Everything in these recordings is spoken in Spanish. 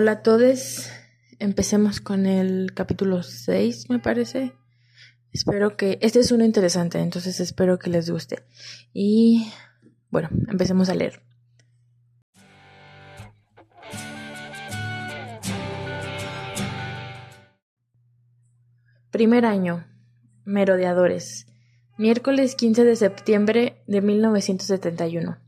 Hola a todos, empecemos con el capítulo 6, me parece. Espero que este es uno interesante, entonces espero que les guste. Y bueno, empecemos a leer. Primer año. Merodeadores. Miércoles 15 de septiembre de 1971.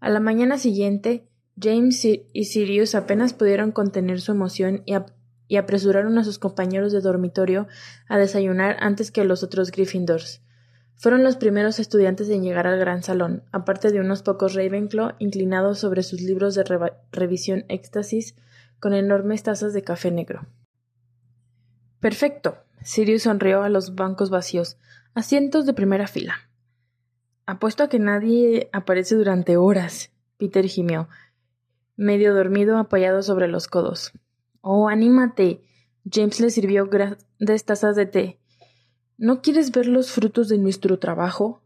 A la mañana siguiente, James y Sirius apenas pudieron contener su emoción y, apresuraron a sus compañeros de dormitorio a desayunar antes que los otros Gryffindors. Fueron los primeros estudiantes en llegar al gran salón, aparte de unos pocos Ravenclaw inclinados sobre sus libros de revisión éxtasis con enormes tazas de café negro. Perfecto. Sirius sonrió a los bancos vacíos, asientos de primera fila. Apuesto a que nadie aparece durante horas. Peter gimió, medio dormido apoyado sobre los codos. Oh, anímate. James le sirvió grandes tazas de té. ¿No quieres ver los frutos de nuestro trabajo?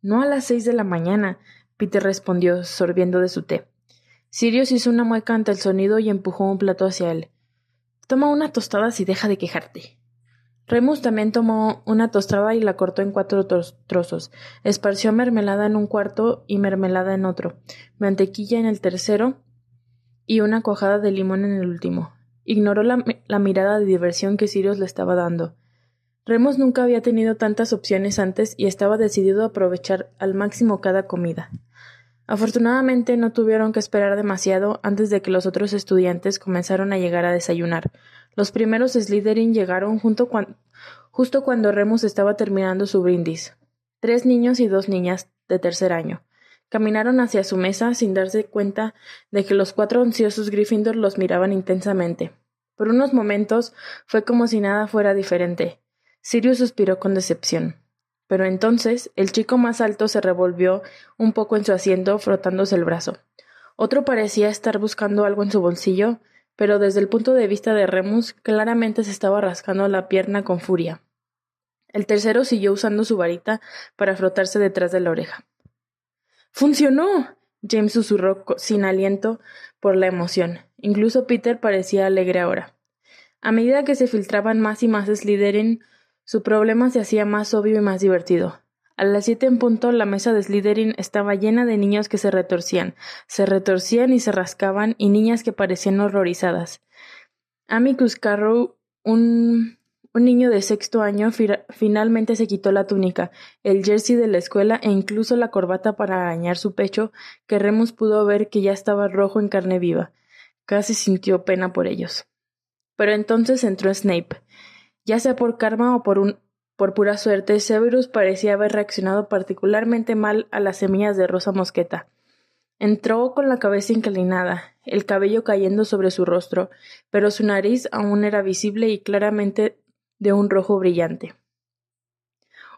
No a las seis de la mañana, Peter respondió, sorbiendo de su té. Sirius hizo una mueca ante el sonido y empujó un plato hacia él. Toma una tostada si deja de quejarte. Remus también tomó una tostada y la cortó en cuatro trozos. Esparció mermelada en un cuarto y mermelada en otro, mantequilla en el tercero y una cuajada de limón en el último. Ignoró la, mirada de diversión que Sirius le estaba dando. Remus nunca había tenido tantas opciones antes y estaba decidido a aprovechar al máximo cada comida. Afortunadamente no tuvieron que esperar demasiado antes de que los otros estudiantes comenzaron a llegar a desayunar. Los primeros Slytherin llegaron justo cuando Remus estaba terminando su brindis. Tres niños y dos niñas de tercer año. Caminaron hacia su mesa sin darse cuenta de que los cuatro ansiosos Gryffindor los miraban intensamente. Por unos momentos fue como si nada fuera diferente. Sirius suspiró con decepción. Pero entonces el chico más alto se revolvió un poco en su asiento, frotándose el brazo. Otro parecía estar buscando algo en su bolsillo, pero desde el punto de vista de Remus claramente se estaba rascando la pierna con furia. El tercero siguió usando su varita para frotarse detrás de la oreja. ¡Funcionó! James susurró sin aliento por la emoción. Incluso Peter parecía alegre ahora. A medida que se filtraban más y más Slytherin, su problema se hacía más obvio y más divertido. A las siete en punto la mesa de Slytherin estaba llena de niños que se retorcían, se retorcían y se rascaban, y niñas que parecían horrorizadas. Amicus Carrow, un un niño de sexto año finalmente se quitó la túnica, el jersey de la escuela e incluso la corbata para arañar su pecho, que Remus pudo ver que ya estaba rojo en carne viva. Casi sintió pena por ellos. Pero entonces entró Snape. Ya sea por karma o por un por pura suerte, Severus parecía haber reaccionado particularmente mal a las semillas de rosa mosqueta. Entró con la cabeza inclinada, el cabello cayendo sobre su rostro, pero su nariz aún era visible y claramente de un rojo brillante.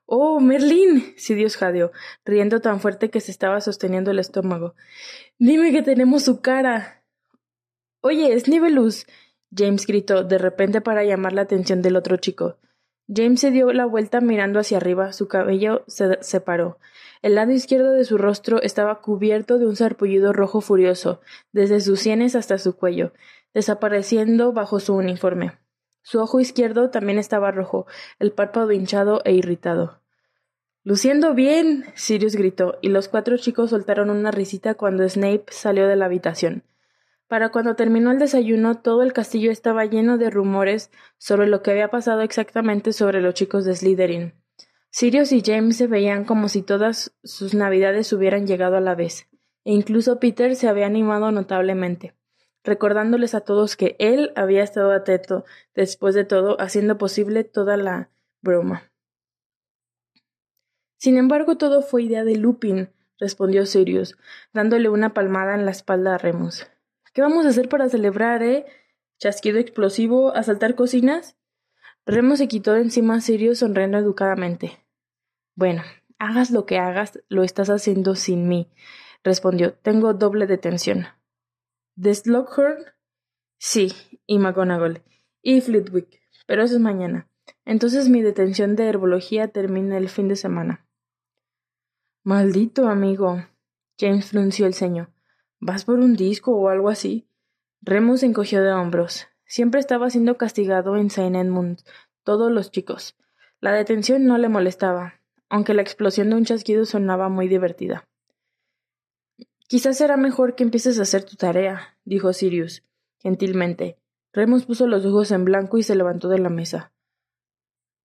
¡Oh, Merlín! Dios jadeó, riendo tan fuerte que se estaba sosteniendo el estómago. Dime que tenemos su cara. Oye, Snivelus. James gritó de repente para llamar la atención del otro chico. James se dio la vuelta mirando hacia arriba, su cabello se separó. El lado izquierdo de su rostro estaba cubierto de un sarpullido rojo furioso, desde sus sienes hasta su cuello, desapareciendo bajo su uniforme. Su ojo izquierdo también estaba rojo, el párpado hinchado e irritado. Luciendo bien. Sirius gritó, y los cuatro chicos soltaron una risita cuando Snape salió de la habitación. Para cuando terminó el desayuno, todo el castillo estaba lleno de rumores sobre lo que había pasado exactamente sobre los chicos de Slytherin. Sirius y James se veían como si todas sus navidades hubieran llegado a la vez, e incluso Peter se había animado notablemente recordándoles a todos que él había estado atento, después de todo, haciendo posible toda la broma. Sin embargo, todo fue idea de Lupin, respondió Sirius, dándole una palmada en la espalda a Remus. ¿Qué vamos a hacer para celebrar, eh? ¿Chasquido explosivo? ¿Asaltar cocinas? Remus se quitó de encima a Sirius sonriendo educadamente. Bueno, hagas lo que hagas, lo estás haciendo sin mí, respondió. Tengo doble detención. ¿De Slughorn? Sí, y McGonagall. Y Flitwick. Pero eso es mañana. Entonces mi detención de herbología termina el fin de semana. Maldito amigo. James frunció el ceño. ¿Vas por un disco o algo así? Remus encogió de hombros. Siempre estaba siendo castigado en Saint Edmund, todos los chicos. La detención no le molestaba, aunque la explosión de un chasquido sonaba muy divertida. Quizás será mejor que empieces a hacer tu tarea, dijo Sirius, gentilmente. Remus puso los ojos en blanco y se levantó de la mesa.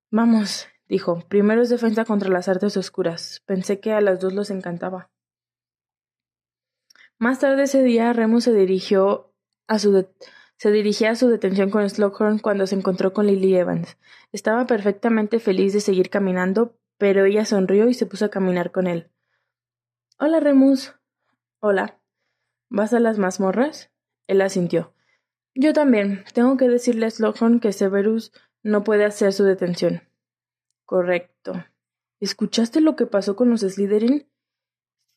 Vamos, dijo. Primero es defensa contra las artes oscuras. Pensé que a las dos los encantaba. Más tarde ese día, Remus se dirigió a su se dirigía a su detención con Slughorn cuando se encontró con Lily Evans. Estaba perfectamente feliz de seguir caminando, pero ella sonrió y se puso a caminar con él. Hola, Remus. Hola. ¿Vas a las mazmorras? Él asintió. Yo también. Tengo que decirle a Slughorn que Severus no puede hacer su detención. Correcto. ¿Escuchaste lo que pasó con los Slytherin?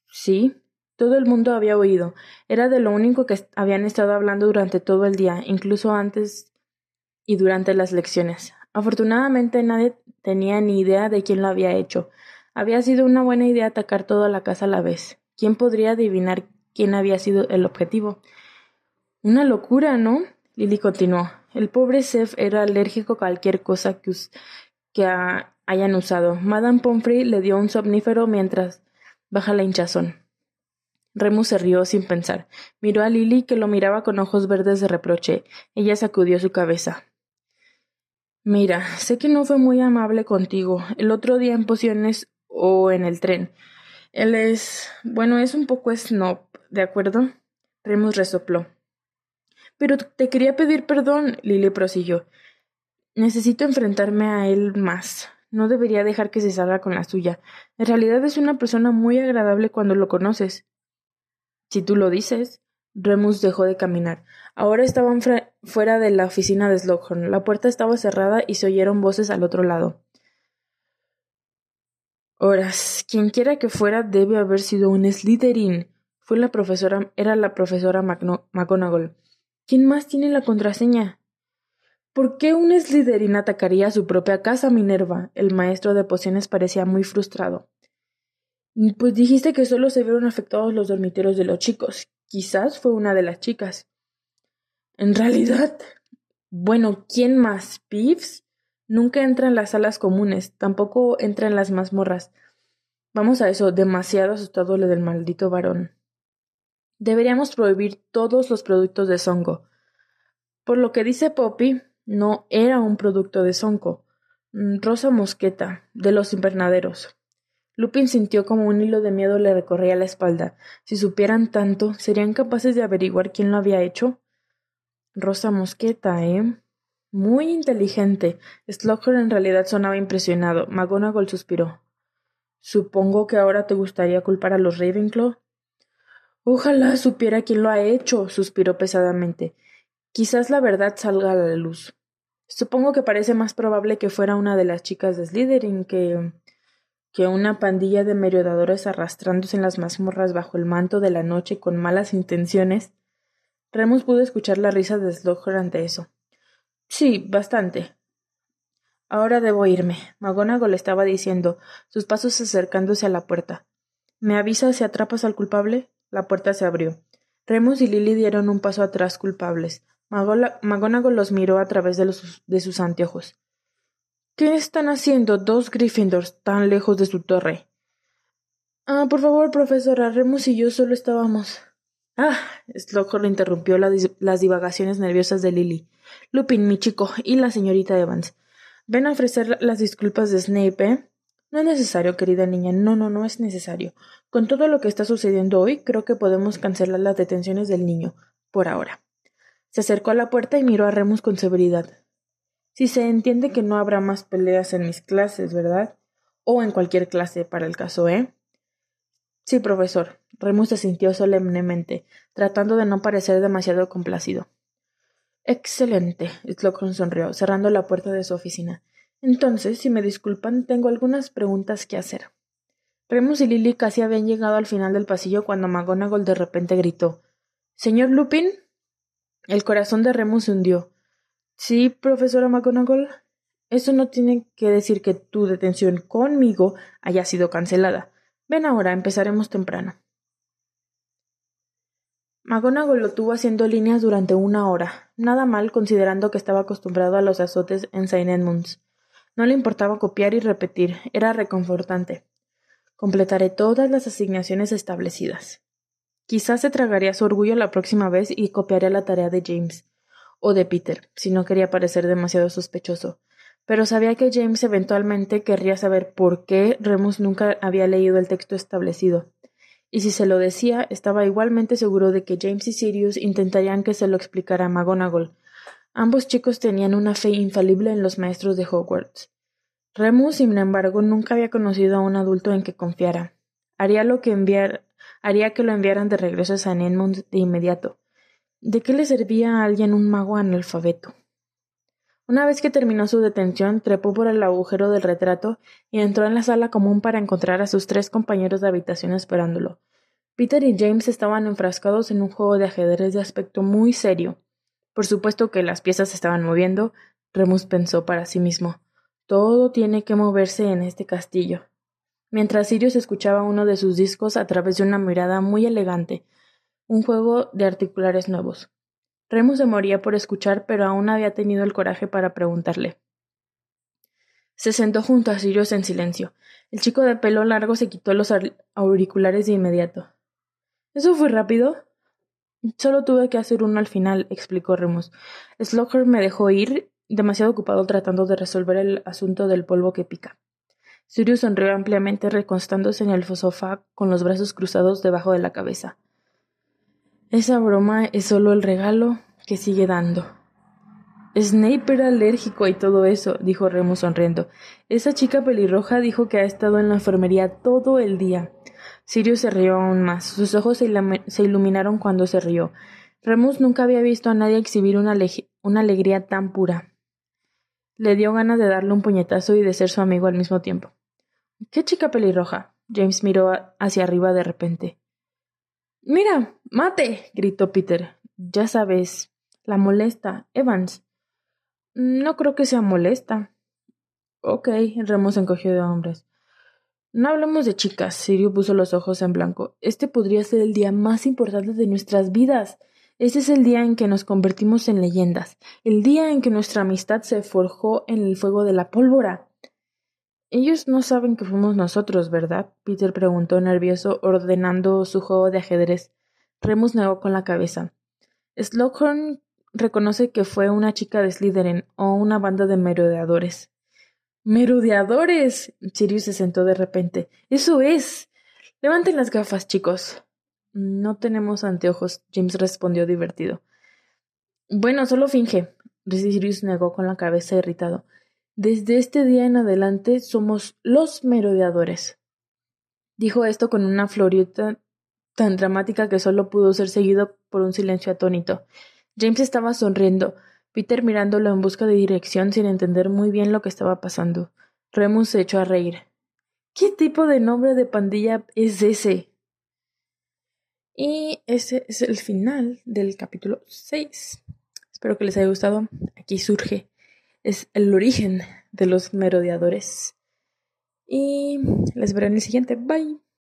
Sí. Todo el mundo había oído. Era de lo único que habían estado hablando durante todo el día, incluso antes y durante las lecciones. Afortunadamente nadie tenía ni idea de quién lo había hecho. Había sido una buena idea atacar toda la casa a la vez. ¿Quién podría adivinar quién había sido el objetivo? Una locura, ¿no? Lily continuó. El pobre Seth era alérgico a cualquier cosa que, que hayan usado. Madame Pomfrey le dio un somnífero mientras baja la hinchazón. Remus se rió sin pensar. Miró a Lily, que lo miraba con ojos verdes de reproche. Ella sacudió su cabeza. Mira, sé que no fue muy amable contigo el otro día en pociones o en el tren. Él es. bueno, es un poco snob, ¿de acuerdo? Remus resopló. Pero te quería pedir perdón, Lily prosiguió. Necesito enfrentarme a él más. No debería dejar que se salga con la suya. En realidad es una persona muy agradable cuando lo conoces. Si tú lo dices. Remus dejó de caminar. Ahora estaban fuera de la oficina de Slughorn. La puerta estaba cerrada y se oyeron voces al otro lado. Horas. Quienquiera que fuera debe haber sido un Slytherin. Fue la profesora, era la profesora McGonagall. ¿Quién más tiene la contraseña? ¿Por qué un Slytherin atacaría a su propia casa, Minerva? El maestro de pociones parecía muy frustrado. Pues dijiste que solo se vieron afectados los dormitorios de los chicos. Quizás fue una de las chicas. En realidad. Bueno, ¿quién más? ¿Pives? Nunca entra en las salas comunes, tampoco entra en las mazmorras. Vamos a eso, demasiado asustado lo del maldito varón. Deberíamos prohibir todos los productos de Songo. Por lo que dice Poppy, no era un producto de Songo. Mm, Rosa Mosqueta, de los invernaderos. Lupin sintió como un hilo de miedo le recorría la espalda. Si supieran tanto, ¿serían capaces de averiguar quién lo había hecho? Rosa Mosqueta, ¿eh? Muy inteligente. Slughorn en realidad sonaba impresionado. McGonagall suspiró. Supongo que ahora te gustaría culpar a los Ravenclaw. Ojalá supiera quién lo ha hecho, suspiró pesadamente. Quizás la verdad salga a la luz. Supongo que parece más probable que fuera una de las chicas de Slytherin que que una pandilla de merodeadores arrastrándose en las mazmorras bajo el manto de la noche con malas intenciones. Remus pudo escuchar la risa de Slughorn ante eso. Sí, bastante. Ahora debo irme. McGonagall estaba diciendo, sus pasos acercándose a la puerta. ¿Me avisas si atrapas al culpable? La puerta se abrió. Remus y Lily dieron un paso atrás culpables. McGonagall los miró a través de, sus anteojos. ¿Qué están haciendo dos Gryffindors tan lejos de su torre? Ah, por favor, profesora, Remus y yo solo estábamos. Ah, Slughorn interrumpió las divagaciones nerviosas de Lily. Lupin, mi chico, y la señorita Evans. Ven a ofrecer las disculpas de Snape, ¿eh? No es necesario, querida niña. No, no, no es necesario. Con todo lo que está sucediendo hoy, creo que podemos cancelar las detenciones del niño, por ahora. Se acercó a la puerta y miró a Remus con severidad. Si se entiende que no habrá más peleas en mis clases, ¿verdad? O en cualquier clase para el caso, ¿eh? Sí, profesor. Remus se sintió solemnemente, tratando de no parecer demasiado complacido. Excelente. Slughorn sonrió, cerrando la puerta de su oficina. Entonces, si me disculpan, tengo algunas preguntas que hacer. Remus y Lily casi habían llegado al final del pasillo cuando McGonagall de repente gritó Señor Lupin. El corazón de Remus se hundió. Sí, profesora McGonagall. Eso no tiene que decir que tu detención conmigo haya sido cancelada. Ven ahora, empezaremos temprano. McGonagall lo tuvo haciendo líneas durante una hora, nada mal considerando que estaba acostumbrado a los azotes en St. Edmunds. No le importaba copiar y repetir, era reconfortante. Completaré todas las asignaciones establecidas. Quizás se tragaría su orgullo la próxima vez y copiaría la tarea de James o de Peter, si no quería parecer demasiado sospechoso. Pero sabía que James eventualmente querría saber por qué Remus nunca había leído el texto establecido y si se lo decía, estaba igualmente seguro de que James y Sirius intentarían que se lo explicara a McGonagall. Ambos chicos tenían una fe infalible en los maestros de Hogwarts. Remus, sin embargo, nunca había conocido a un adulto en que confiara. Haría lo que enviar, haría que lo enviaran de regreso a San Edmund de inmediato. ¿De qué le servía a alguien un mago analfabeto? Una vez que terminó su detención, trepó por el agujero del retrato y entró en la sala común para encontrar a sus tres compañeros de habitación esperándolo. Peter y James estaban enfrascados en un juego de ajedrez de aspecto muy serio. Por supuesto que las piezas se estaban moviendo, Remus pensó para sí mismo. Todo tiene que moverse en este castillo. Mientras Sirius escuchaba uno de sus discos a través de una mirada muy elegante, un juego de articulares nuevos. Remus se moría por escuchar, pero aún había tenido el coraje para preguntarle. Se sentó junto a Sirius en silencio. El chico de pelo largo se quitó los auriculares de inmediato. ¿Eso fue rápido? Solo tuve que hacer uno al final, explicó Remus. Slocker me dejó ir, demasiado ocupado tratando de resolver el asunto del polvo que pica. Sirius sonrió ampliamente, recostándose en el sofá con los brazos cruzados debajo de la cabeza. Esa broma es solo el regalo que sigue dando. Snape era alérgico y todo eso, dijo Remus sonriendo. Esa chica pelirroja dijo que ha estado en la enfermería todo el día. Sirius se rió aún más. Sus ojos se, iluminaron cuando se rió. Remus nunca había visto a nadie exhibir una, una alegría tan pura. Le dio ganas de darle un puñetazo y de ser su amigo al mismo tiempo. ¿Qué chica pelirroja? James miró hacia arriba de repente. Mira, mate. gritó Peter. Ya sabes, la molesta. Evans. No creo que sea molesta. Ok, Remus encogió de hombres. No hablemos de chicas. Sirio puso los ojos en blanco. Este podría ser el día más importante de nuestras vidas. Este es el día en que nos convertimos en leyendas, el día en que nuestra amistad se forjó en el fuego de la pólvora. Ellos no saben que fuimos nosotros, ¿verdad? Peter preguntó nervioso, ordenando su juego de ajedrez. Remus negó con la cabeza. Slughorn reconoce que fue una chica de Slytherin o una banda de merodeadores. ¡Merodeadores! Sirius se sentó de repente. ¡Eso es! Levanten las gafas, chicos. No tenemos anteojos, James respondió divertido. Bueno, solo finge. Sirius negó con la cabeza irritado. Desde este día en adelante somos los merodeadores. Dijo esto con una florieta tan dramática que solo pudo ser seguido por un silencio atónito. James estaba sonriendo. Peter mirándolo en busca de dirección sin entender muy bien lo que estaba pasando. Remus se echó a reír. ¿Qué tipo de nombre de pandilla es ese? Y ese es el final del capítulo 6. Espero que les haya gustado. Aquí surge. Es el origen de los merodeadores. Y les veré en el siguiente. Bye.